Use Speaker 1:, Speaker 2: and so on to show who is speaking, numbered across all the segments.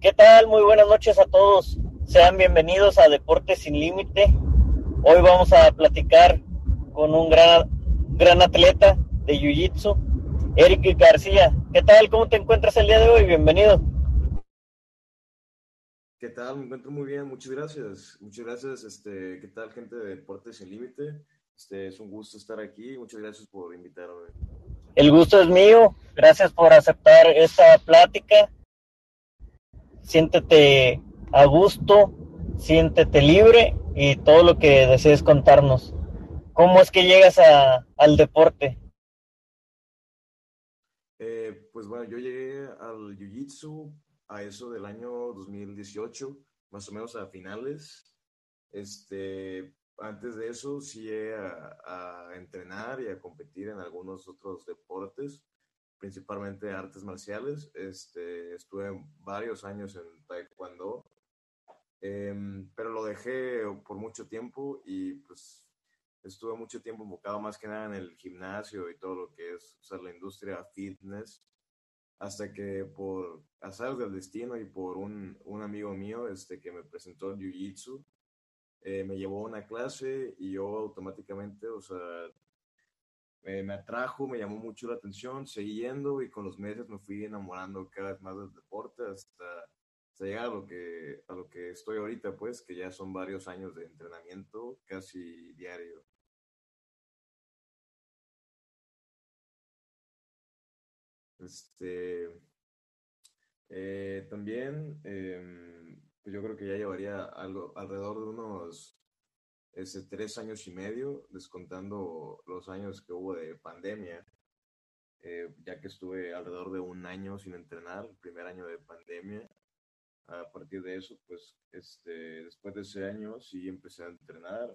Speaker 1: ¿Qué tal? Muy buenas noches a todos. Sean bienvenidos a Deportes sin Límite. Hoy vamos a platicar con un gran, gran atleta de Jiu-Jitsu, Eric García. ¿Qué tal? ¿Cómo te encuentras el día de hoy? Bienvenido.
Speaker 2: ¿Qué tal? Me encuentro muy bien, muchas gracias. Muchas gracias, este, ¿qué tal gente de Deportes sin Límite? Este, es un gusto estar aquí, muchas gracias por invitarme.
Speaker 1: El gusto es mío, gracias por aceptar esta plática. Siéntete a gusto, siéntete libre y todo lo que desees contarnos. ¿Cómo es que llegas a, al deporte?
Speaker 2: Eh, pues bueno, yo llegué al Jiu-Jitsu a eso del año 2018, más o menos a finales. Este, antes de eso sí a, a, entrenar y a competir en algunos otros deportes, principalmente artes marciales. Este, estuve varios años en Taekwondo, eh, pero lo dejé por mucho tiempo y pues estuve mucho tiempo enfocado más que nada en el gimnasio y todo lo que es o sea, la industria fitness hasta que por azar del destino y por un, un amigo mío este, que me presentó el Jiu-Jitsu, eh, me llevó a una clase y yo automáticamente, o sea, me, me, atrajo, me llamó mucho la atención, seguí yendo y con los meses me fui enamorando cada vez más del deporte hasta, hasta llegar a lo, que, a lo que estoy ahorita, pues, que ya son varios años de entrenamiento casi diario. Este, eh, también, eh, pues yo creo que ya llevaría algo alrededor de unos ese, tres años y medio, descontando los años que hubo de pandemia, eh, ya que estuve alrededor de un año sin entrenar, el primer año de pandemia. A partir de eso, pues, este, después de ese año sí empecé a entrenar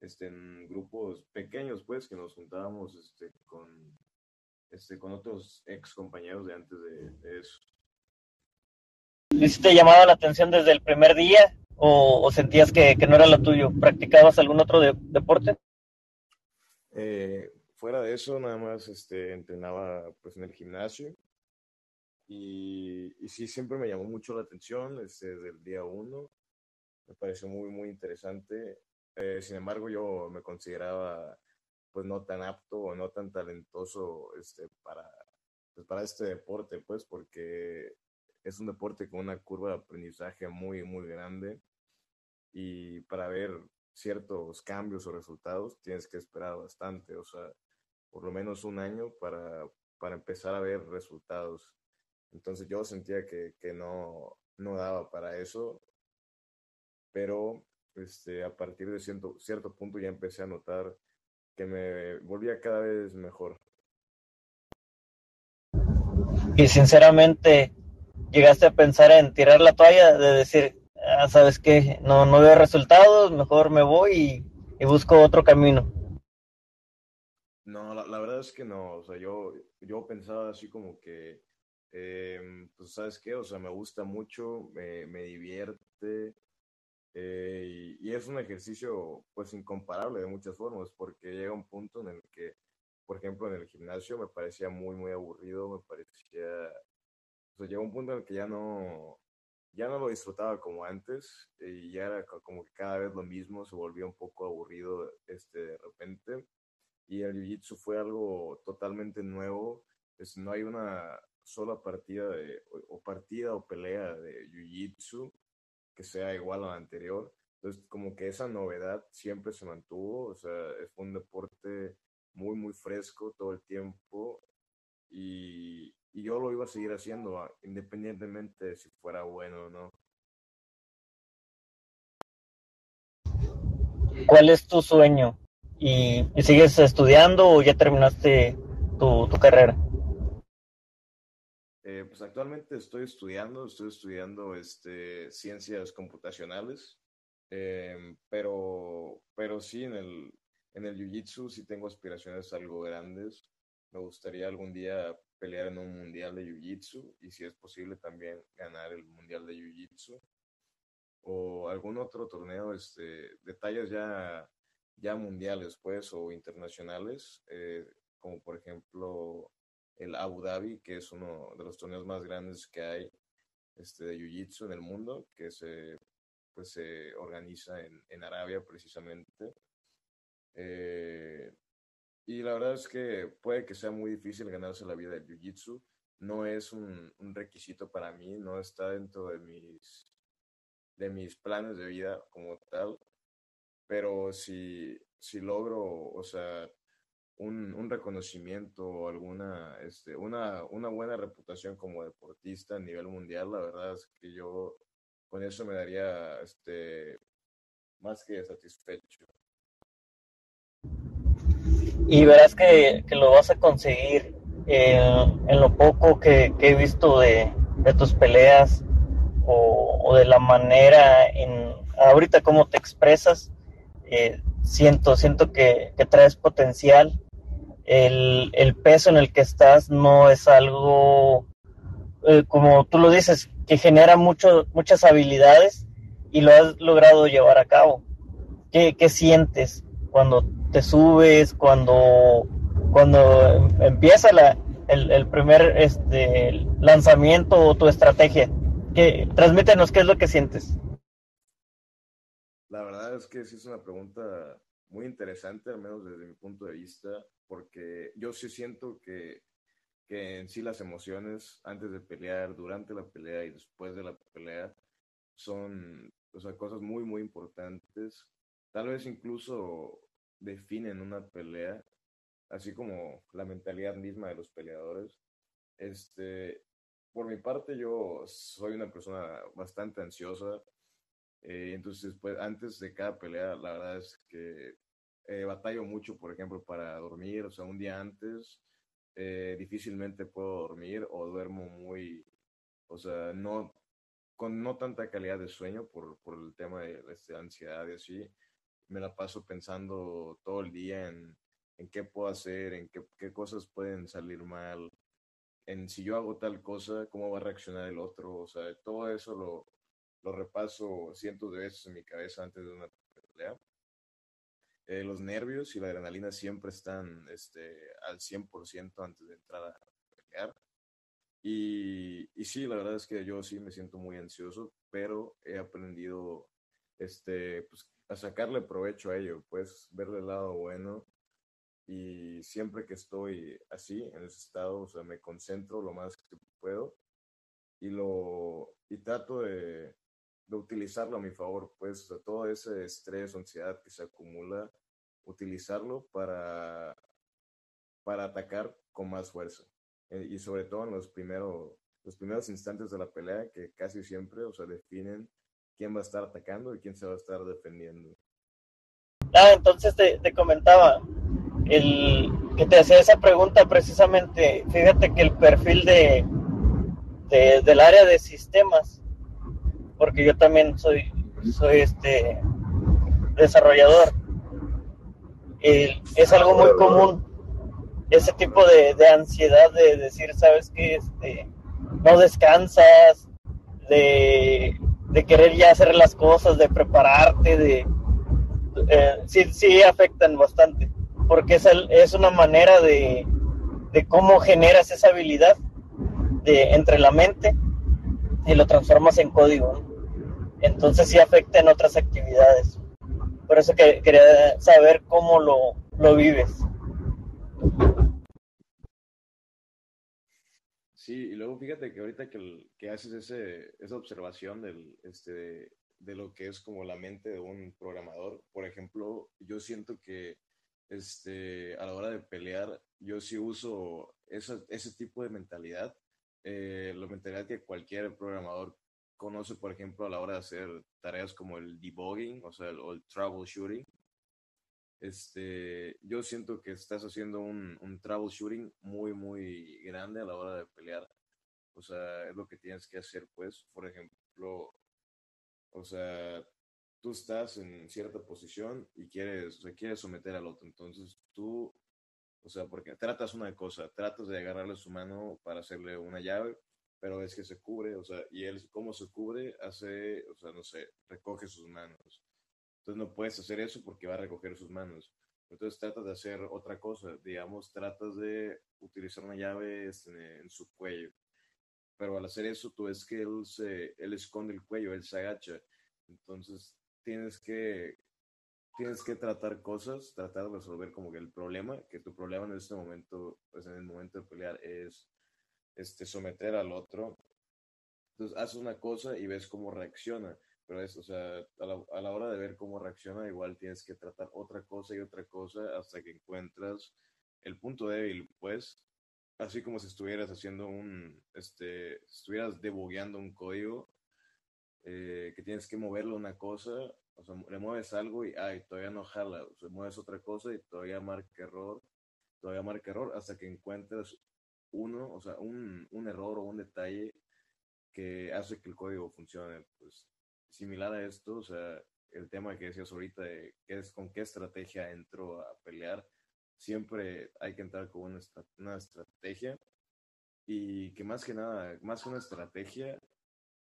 Speaker 2: este, en grupos pequeños, pues, que nos juntábamos este, con este, con otros ex compañeros de antes de, de eso.
Speaker 1: ¿te llamaba la atención desde el primer día o, sentías que, que, no era lo tuyo? ¿Practicabas algún otro de, deporte?
Speaker 2: Eh, fuera de eso, nada más este, entrenaba pues, en el gimnasio y, y sí, siempre me llamó mucho la atención este, desde el día uno. Me pareció muy, muy interesante. Eh, sin embargo, yo me consideraba pues no tan apto o no tan talentoso este, para, pues, para este deporte, pues porque es un deporte con una curva de aprendizaje muy, muy grande y para ver ciertos cambios o resultados tienes que esperar bastante, o sea, por lo menos un año para, para empezar a ver resultados. Entonces yo sentía que, que no, no daba para eso, pero este, a partir de cierto, cierto punto ya empecé a notar que me volvía cada vez mejor.
Speaker 1: Y sinceramente, llegaste a pensar en tirar la toalla, de decir, sabes qué, no, no veo resultados, mejor me voy y, busco otro camino.
Speaker 2: No, la, verdad es que no, o sea, yo, yo pensaba así como que, eh, pues, ¿sabes qué? O sea, me gusta mucho, me, me divierte, eh, y, y, es un ejercicio pues incomparable de muchas formas, porque llega un punto en el que, por ejemplo, en el gimnasio me parecía muy, muy aburrido, me parecía, o sea, llegó un punto en el que ya no, ya no lo disfrutaba como antes, y ya era como que cada vez lo mismo, se volvía un poco aburrido este, de repente, y el Jiu-Jitsu fue algo totalmente nuevo, pues no hay una sola partida de, o, o partida o pelea de Jiu-Jitsu que sea igual a la anterior. Entonces, como que esa novedad siempre se mantuvo, o sea, fue un deporte muy, muy fresco todo el tiempo y, y yo lo iba a seguir haciendo, independientemente de si fuera bueno o no.
Speaker 1: ¿Cuál es tu sueño? ¿Y, y sigues estudiando o ya terminaste tu, tu carrera?
Speaker 2: Eh, pues actualmente estoy estudiando, estoy estudiando este, ciencias computacionales, eh, pero, pero sí en el, en el Jiu-Jitsu sí tengo aspiraciones algo grandes. Me gustaría algún día pelear en un mundial de Jiu-Jitsu y si es posible también ganar el mundial de Jiu-Jitsu o algún otro torneo este, de tallas ya, ya mundiales pues o internacionales, eh, como por ejemplo el Abu Dhabi, que es uno de los torneos más grandes que hay este, de Jiu-Jitsu en el mundo, que se, pues, se organiza en, en Arabia precisamente. Eh, y la verdad es que puede que sea muy difícil ganarse la vida del Jiu-Jitsu. No es un, requisito para mí, no está dentro de mis, de mis planes de vida como tal. Pero si, si logro, o sea, un, un reconocimiento o alguna, este, una, una buena reputación como deportista a nivel mundial, la verdad es que yo con eso me daría este, más que satisfecho
Speaker 1: y verás que, que, lo vas a conseguir en lo poco que, que he visto de, de, tus peleas o, o, de la manera en ahorita cómo te expresas eh, siento siento que, que traes potencial. El, el, peso en el que estás no es algo eh, como tú lo dices que genera mucho, muchas habilidades y lo has logrado llevar a cabo. ¿qué, qué sientes cuando te subes, cuando, cuando empieza la, el, el, primer este, lanzamiento o tu estrategia? ¿Qué, transmítenos qué es lo que sientes.
Speaker 2: La verdad es que sí es una pregunta muy interesante, al menos desde mi punto de vista, porque yo sí siento que, que en sí las emociones antes de pelear, durante la pelea y después de la pelea son o sea, cosas muy, muy importantes. Tal vez incluso definen una pelea, así como la mentalidad misma de los peleadores. Este, por mi parte, yo soy una persona bastante ansiosa. Eh, entonces, pues, antes de cada pelea, la verdad es que eh, batallo mucho, por ejemplo, para dormir. O sea, un día antes, eh, difícilmente puedo dormir o duermo muy, o sea, no con no tanta calidad de sueño por, por el tema de, de este, ansiedad y así me la paso pensando todo el día en, en qué puedo hacer, en qué, qué, cosas pueden salir mal, en si yo hago tal cosa, cómo va a reaccionar el otro, o sea, todo eso lo, lo repaso cientos de veces en mi cabeza antes de una pelea. Eh, los nervios y la adrenalina siempre están este, al 100% antes de entrar a pelear. Y, y sí, la verdad es que yo sí me siento muy ansioso, pero he aprendido este, pues, a sacarle provecho a ello, pues verle el lado bueno y siempre que estoy así, en ese estado, o sea, me concentro lo más que puedo y lo y trato de, de utilizarlo a mi favor, pues, o sea, todo ese estrés ansiedad que se acumula, utilizarlo para, para atacar con más fuerza. Eh, y sobre todo en los primeros, los primeros instantes de la pelea, que casi siempre, o sea, definen quién va a estar atacando y quién se va a estar defendiendo.
Speaker 1: Ah, entonces te, te comentaba, el que te hacía esa pregunta precisamente, fíjate que el perfil de, de, del área de sistemas, porque yo también soy, soy este desarrollador, el, es algo muy común ese tipo de, de ansiedad de decir, sabes que este, no descansas, de de querer ya hacer las cosas, de prepararte, de... Eh, sí, sí afectan bastante, porque es, es una manera de, de cómo generas esa habilidad de, entre la mente y lo transformas en código. Entonces sí afecta en otras actividades. Por eso que quería saber cómo lo, lo vives.
Speaker 2: Sí, y luego fíjate que ahorita que, que haces ese, esa observación del, este, de lo que es como la mente de un programador, por ejemplo, yo siento que este, a la hora de pelear, yo sí uso esa, ese tipo de mentalidad, eh, la mentalidad que cualquier programador conoce, por ejemplo, a la hora de hacer tareas como el debugging, o sea, el, o el troubleshooting, este, yo siento que estás haciendo un, un troubleshooting muy, muy grande a la hora de pelear. O sea, es lo que tienes que hacer, pues, por ejemplo, o sea, tú estás en cierta posición y quieres, o sea, quieres someter al otro. Entonces tú, o sea, porque tratas una cosa, tratas de agarrarle su mano para hacerle una llave, pero es que se cubre, o sea, y él, ¿cómo se cubre? Hace, o sea, no sé, recoge sus manos entonces no puedes hacer eso porque va a recoger sus manos. Entonces tratas de hacer otra cosa, digamos, tratas de utilizar una llave este, en su cuello. pero al hacer eso tú ves que él, se, él esconde el cuello, él se agacha. Entonces tienes que, tienes que tratar cosas, tratar de resolver como que el problema, que tu problema en este momento, pues en el momento de pelear es este, someter al otro. Entonces haces una cosa y ves cómo reacciona, pero es, o sea, a la, a la hora de ver cómo reacciona, igual tienes que tratar otra cosa y otra cosa hasta que encuentras el punto débil, pues, así como si estuvieras haciendo un, este, estuvieras debugueando un código, eh, que tienes que moverle una cosa, o sea, le mueves algo y, ay, todavía no jala, o sea, mueves otra cosa y todavía marca error, todavía marca error, hasta que encuentres uno, o sea, un, un error o un detalle que hace que el código funcione, pues, similar a esto, o sea, el tema que decías ahorita de qué es, con qué estrategia entro a pelear, siempre hay que entrar con una, una estrategia y que más que nada, más que una estrategia,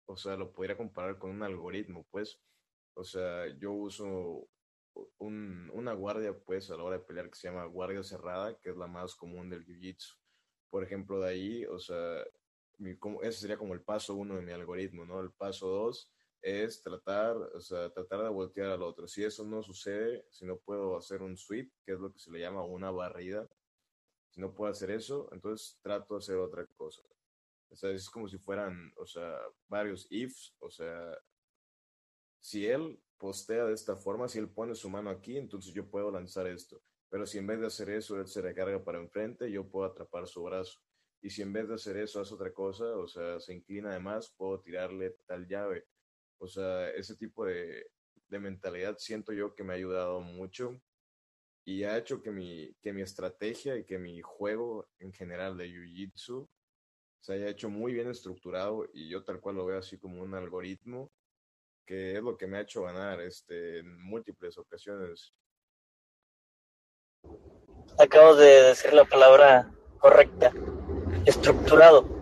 Speaker 2: o sea, lo podría comparar con un algoritmo, pues, o sea, yo uso un, una guardia, pues, a la hora de pelear que se llama guardia cerrada, que es la más común del jiu-jitsu. Por ejemplo, de ahí, o sea, mi, como, ese sería como el paso uno de mi algoritmo, ¿no? El paso dos es tratar, o sea, tratar de voltear al otro. Si eso no sucede, si no puedo hacer un sweep, que es lo que se le llama una barrida, si no puedo hacer eso, entonces trato de hacer otra cosa. O sea, es como si fueran, o sea, varios ifs, o sea, si él postea de esta forma, si él pone su mano aquí, entonces yo puedo lanzar esto. Pero si en vez de hacer eso, él se recarga para enfrente, yo puedo atrapar su brazo. Y si en vez de hacer eso hace otra cosa, o sea, se inclina además, puedo tirarle tal llave. O sea, ese tipo de, de mentalidad siento yo que me ha ayudado mucho y ha hecho que mi, que mi estrategia y que mi juego en general de Jiu-Jitsu se haya hecho muy bien estructurado y yo tal cual lo veo así como un algoritmo que es lo que me ha hecho ganar este, en múltiples ocasiones.
Speaker 1: Acabo de decir la palabra correcta, estructurado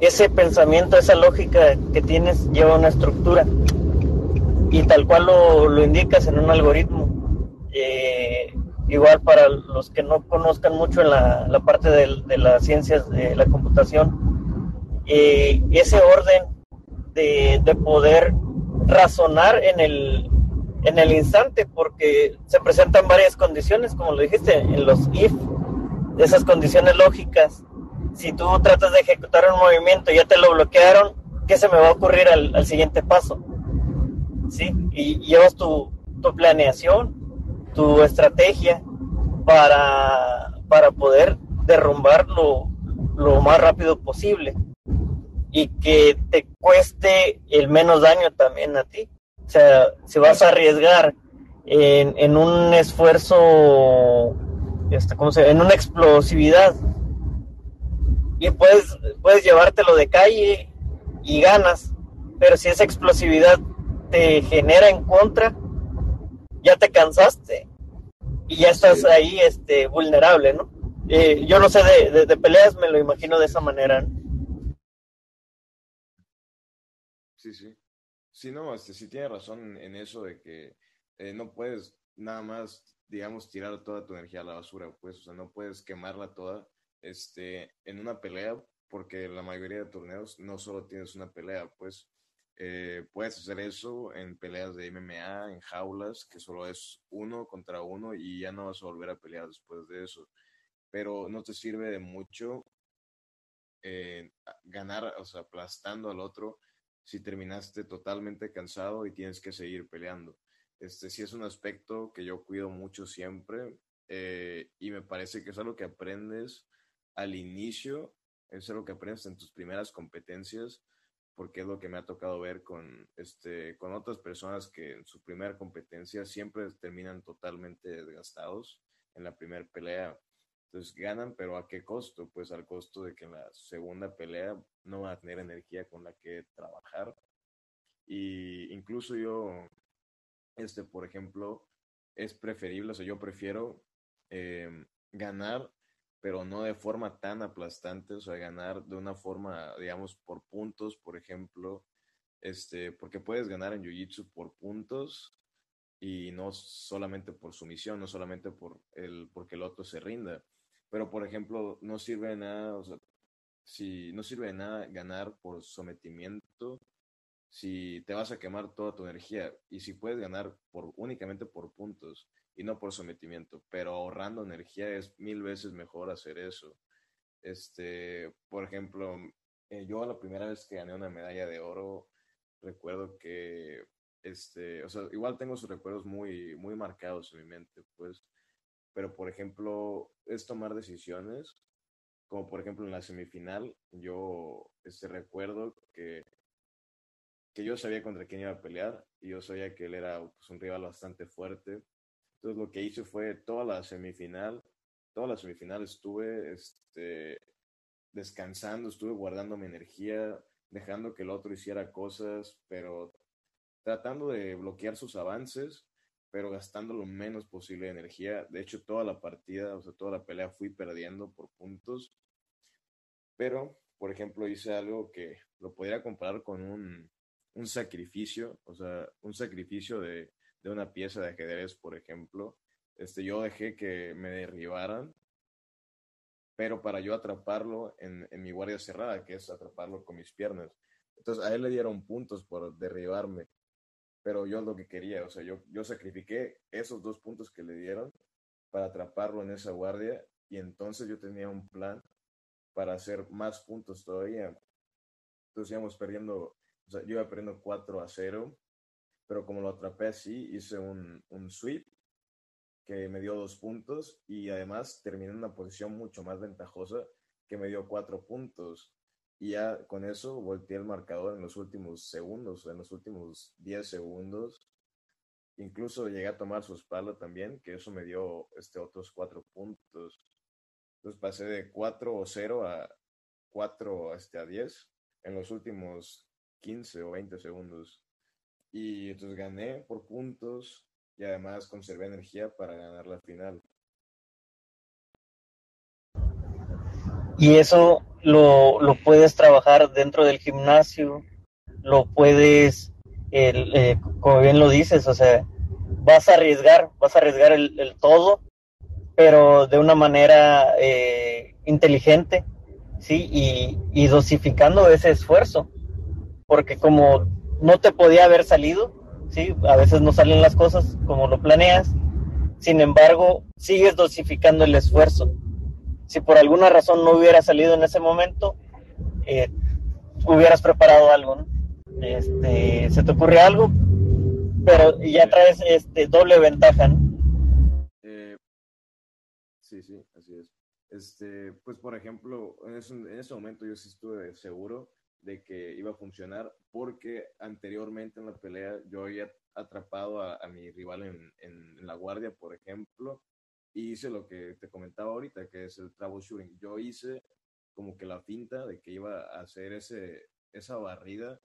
Speaker 1: ese pensamiento, esa lógica que tienes lleva una estructura y tal cual lo, lo indicas en un algoritmo. Eh, igual para los que no conozcan mucho en la, la parte de, de, las ciencias de la computación, eh, ese orden de, de, poder razonar en el, en el instante, porque se presentan varias condiciones, como lo dijiste, en los if, esas condiciones lógicas si tú tratas de ejecutar un movimiento y ya te lo bloquearon, ¿qué se me va a ocurrir al, siguiente paso? ¿Sí? Y llevas tu, tu planeación, tu estrategia para, para poder derrumbarlo lo más rápido posible y que te cueste el menos daño también a ti. O sea, si vas a arriesgar en, en un esfuerzo, este, ¿cómo se En una explosividad y puedes, puedes llevártelo de calle y ganas, pero si esa explosividad te genera en contra, ya te cansaste y ya estás ahí este, vulnerable, ¿no? Eh, yo no sé de, de, de, peleas, me lo imagino de esa manera.
Speaker 2: Sí, sí. Sí, no, este, sí tiene razón en eso de que eh, no puedes nada más, digamos, tirar toda tu energía a la basura, pues, o sea, no puedes quemarla toda este, en una pelea, porque la mayoría de torneos no solo tienes una pelea, pues eh, puedes hacer eso en peleas de MMA, en jaulas, que solo es uno contra uno y ya no vas a volver a pelear después de eso. Pero no te sirve de mucho eh, ganar, o sea, aplastando al otro si terminaste totalmente cansado y tienes que seguir peleando. Este sí es un aspecto que yo cuido mucho siempre eh, y me parece que es algo que aprendes al inicio, es lo que aprendes en tus primeras competencias, porque es lo que me ha tocado ver con, este, con otras personas que en su primera competencia siempre terminan totalmente desgastados en la primera pelea. Entonces ganan, pero ¿a qué costo? Pues al costo de que en la segunda pelea no van a tener energía con la que trabajar. Y incluso yo, este, por ejemplo, es preferible, o sea, yo prefiero eh, ganar pero no de forma tan aplastante, o sea, ganar de una forma, digamos, por puntos, por ejemplo, este, porque puedes ganar en Jiu-Jitsu por puntos y no solamente por sumisión, no solamente por el, porque el otro se rinda. Pero, por ejemplo, no sirve de nada, o sea, si no sirve de nada ganar por sometimiento, si te vas a quemar toda tu energía y si puedes ganar por únicamente por puntos y no por sometimiento, pero ahorrando energía es mil veces mejor hacer eso. Este, por ejemplo, eh, yo la primera vez que gané una medalla de oro, recuerdo que, este, o sea, igual tengo sus recuerdos muy, muy marcados en mi mente, pues, pero por ejemplo, es tomar decisiones, como por ejemplo en la semifinal, yo este, recuerdo que, que yo sabía contra quién iba a pelear y yo sabía que él era pues, un rival bastante fuerte. Entonces lo que hice fue toda la semifinal, toda la semifinal estuve este, descansando, estuve guardando mi energía, dejando que el otro hiciera cosas, pero tratando de bloquear sus avances pero gastando lo menos posible de energía. De hecho, toda la partida, o sea, toda la pelea fui perdiendo por puntos. Pero, por ejemplo, hice algo que lo podría comparar con un, un sacrificio, o sea, un sacrificio de, de, una pieza de ajedrez, por ejemplo. Este, yo dejé que me derribaran, pero para yo atraparlo en, en mi guardia cerrada, que es atraparlo con mis piernas. Entonces, a él le dieron puntos por derribarme pero yo lo que quería, o sea, yo, yo sacrifiqué esos dos puntos que le dieron para atraparlo en esa guardia y entonces yo tenía un plan para hacer más puntos todavía. Entonces íbamos perdiendo, o sea, yo iba perdiendo 4 a 0, pero como lo atrapé así, hice un, un sweep que me dio dos puntos y además terminé en una posición mucho más ventajosa que me dio cuatro puntos y ya con eso volteé el marcador en los últimos segundos, en los últimos 10 segundos. Incluso llegué a tomar su espalda también, que eso me dio este, otros cuatro puntos. Entonces pasé de 4 o 0 a 4 este, a 10 en los últimos 15 o 20 segundos. Y entonces gané por puntos y además conservé energía para ganar la final.
Speaker 1: Y eso lo, lo puedes trabajar dentro del gimnasio, lo puedes, eh, como bien lo dices, o sea, vas a arriesgar, vas a arriesgar el, todo, pero de una manera eh, inteligente, ¿sí? Y dosificando ese esfuerzo, porque como no te podía haber salido, ¿sí? A veces no salen las cosas como lo planeas, sin embargo, sigues dosificando el esfuerzo si por alguna razón no hubiera salido en ese momento, eh, hubieras preparado algo, ¿no? Este, se te ocurre algo, pero ya traes este doble ventaja, ¿no?
Speaker 2: Eh, sí, sí, así es. Este, pues por ejemplo, en ese, en ese momento yo sí estuve seguro de que iba a funcionar porque anteriormente en la pelea yo había atrapado a, a mi rival en, en, en, la guardia, por ejemplo, y hice lo que te comentaba ahorita, que es el troubleshooting. Yo hice como que la finta de que iba a hacer ese, esa barrida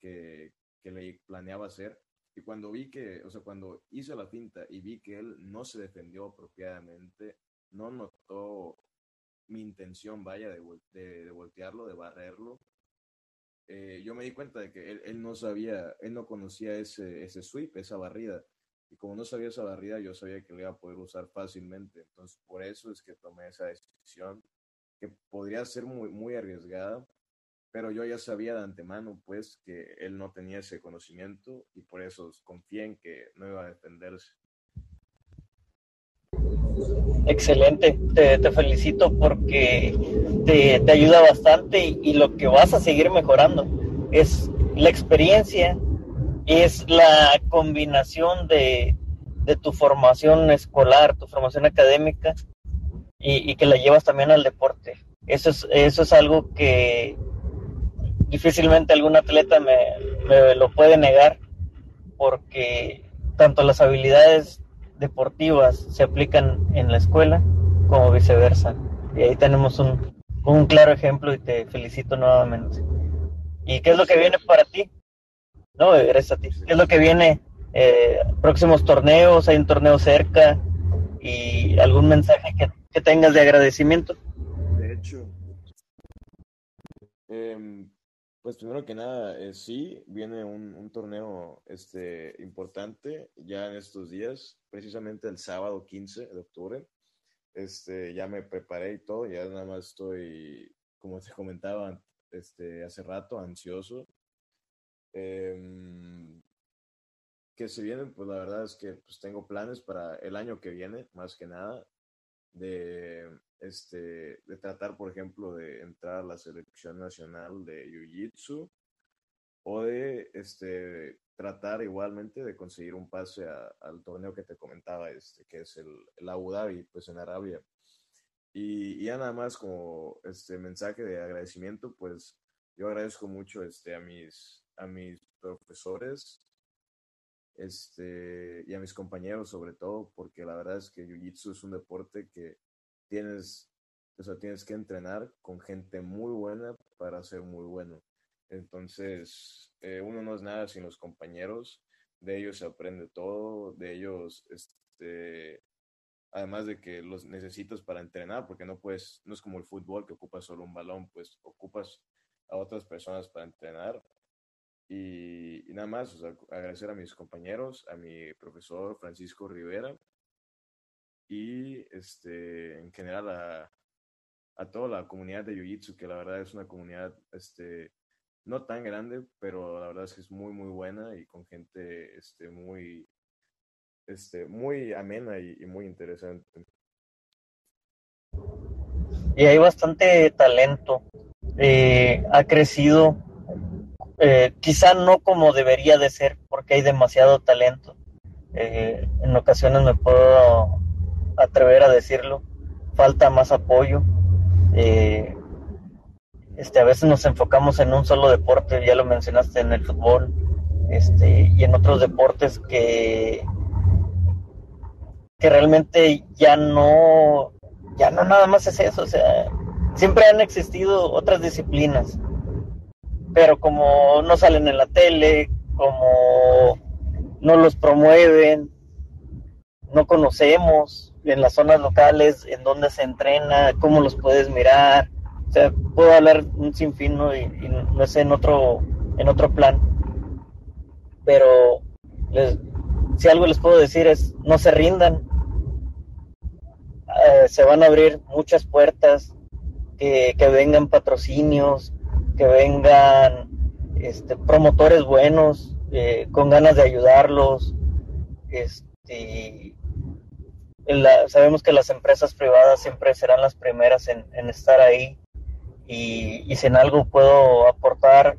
Speaker 2: que, que le planeaba hacer. Y cuando vi que, o sea, cuando hice la finta y vi que él no se defendió apropiadamente, no notó mi intención, vaya, de, de, de voltearlo, de barrerlo, eh, yo me di cuenta de que él, él, no sabía, él no conocía ese, ese sweep, esa barrida. Y como no sabía esa barrida, yo sabía que lo iba a poder usar fácilmente. Entonces, por eso es que tomé esa decisión, que podría ser muy, muy arriesgada, pero yo ya sabía de antemano, pues, que él no tenía ese conocimiento y por eso confié en que no iba a defenderse.
Speaker 1: Excelente, te, felicito porque te, ayuda bastante y, lo que vas a seguir mejorando es la experiencia es la combinación de, tu formación escolar, tu formación académica y, que la llevas también al deporte. Eso es, eso es algo que difícilmente algún atleta me lo puede negar porque tanto las habilidades deportivas se aplican en la escuela como viceversa. Y ahí tenemos un, un claro ejemplo y te felicito nuevamente. ¿Y qué es lo que viene para ti? No, gracias a ti. ¿Qué es lo que viene? Eh, próximos torneos, hay un torneo cerca y algún mensaje que, que tengas de agradecimiento.
Speaker 2: De hecho, eh, pues primero que nada, eh, sí, viene un, un, torneo este, importante ya en estos días, precisamente el sábado 15 de octubre. Este, ya me preparé y todo, ya nada más estoy como te comentaba este, hace rato, ansioso. Em, que se vienen, pues la verdad es que pues, tengo planes para el año que viene, más que nada, de, este, de tratar, por ejemplo, de entrar a la selección nacional de Jiu-Jitsu o de este, tratar igualmente de conseguir un pase al torneo que te comentaba, este, que es el, el Abu Dhabi, pues en Arabia. Y, ya nada más como este mensaje de agradecimiento, pues yo agradezco mucho este, a, mis, a mis profesores este, y a mis compañeros sobre todo, porque la verdad es que Jiu-Jitsu es un deporte que tienes, o sea, tienes que entrenar con gente muy buena para ser muy bueno. Entonces, eh, uno no es nada sin los compañeros, de ellos se aprende todo, de ellos este, además de que los necesitas para entrenar, porque no puedes, no es como el fútbol que ocupas solo un balón, pues ocupas a otras personas para entrenar. Y, nada más, agradecer a mis compañeros, a mi profesor Francisco Rivera y este, en general a, a toda la comunidad de Jiu-Jitsu, que la verdad es una comunidad este, no tan grande, pero la verdad es que es muy, muy buena y con gente este, muy, este, muy amena y, muy interesante.
Speaker 1: Y hay bastante talento. Eh, ha crecido, eh, quizá no como debería de ser, porque hay demasiado talento. Eh, en ocasiones me puedo atrever a decirlo. Falta más apoyo. este, a veces nos enfocamos en un solo deporte, ya lo mencionaste en el fútbol, este, y en otros deportes que que realmente ya no, ya no nada más es eso, o sea, siempre han existido otras disciplinas, pero como no salen en la tele, como no los promueven, no conocemos en las zonas locales en dónde se entrena, cómo los puedes mirar, o sea, puedo hablar un sinfín ¿no? y, no sé en otro, en otro plan, pero les, si algo les puedo decir es no se rindan. Eh, se van a abrir muchas puertas, que, vengan patrocinios, que vengan este, promotores buenos, eh, con ganas de ayudarlos. Este, sabemos que las empresas privadas siempre serán las primeras en, estar ahí y, y, si en algo puedo aportar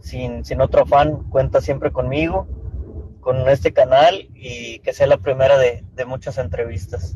Speaker 1: sin, sin otro afán, cuenta siempre conmigo con este canal y que sea la primera de, muchas entrevistas.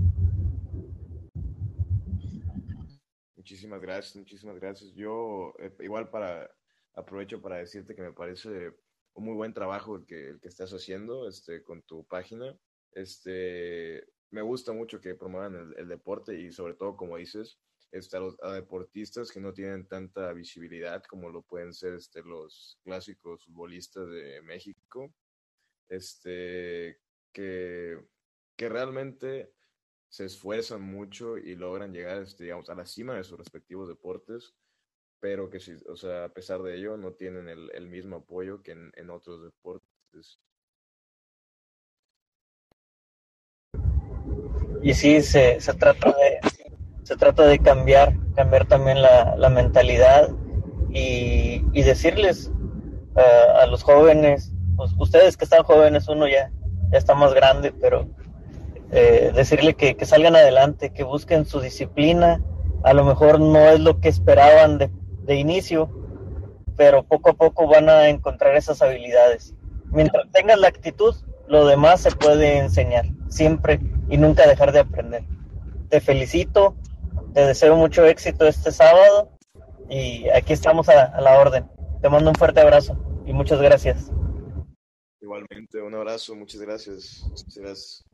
Speaker 2: Muchísimas gracias, muchísimas gracias. Yo eh, igual para aprovecho para decirte que me parece un muy buen trabajo el que, el que estás haciendo este, con tu página. Este, me gusta mucho que promuevan el, deporte y sobre todo, como dices, este, a, deportistas que no tienen tanta visibilidad como lo pueden ser este, los clásicos futbolistas de México este, que, que realmente se esfuerzan mucho y logran llegar, este, digamos, a la cima de sus respectivos deportes, pero que, o sea, a pesar de ello, no tienen el, el mismo apoyo que en, otros deportes.
Speaker 1: Y sí, se, se, trata de, se trata de cambiar, cambiar también la, la mentalidad y, y decirles uh, a los jóvenes pues, ustedes que están jóvenes, uno ya, ya está más grande, pero eh, decirle que, salgan adelante, que busquen su disciplina, a lo mejor no es lo que esperaban de, de inicio, pero poco a poco van a encontrar esas habilidades. Mientras tengas la actitud, lo demás se puede enseñar, siempre y nunca dejar de aprender. Te felicito, te deseo mucho éxito este sábado y aquí estamos a, la orden. Te mando un fuerte abrazo y muchas gracias.
Speaker 2: Igualmente, un abrazo, muchas gracias. Muchas gracias.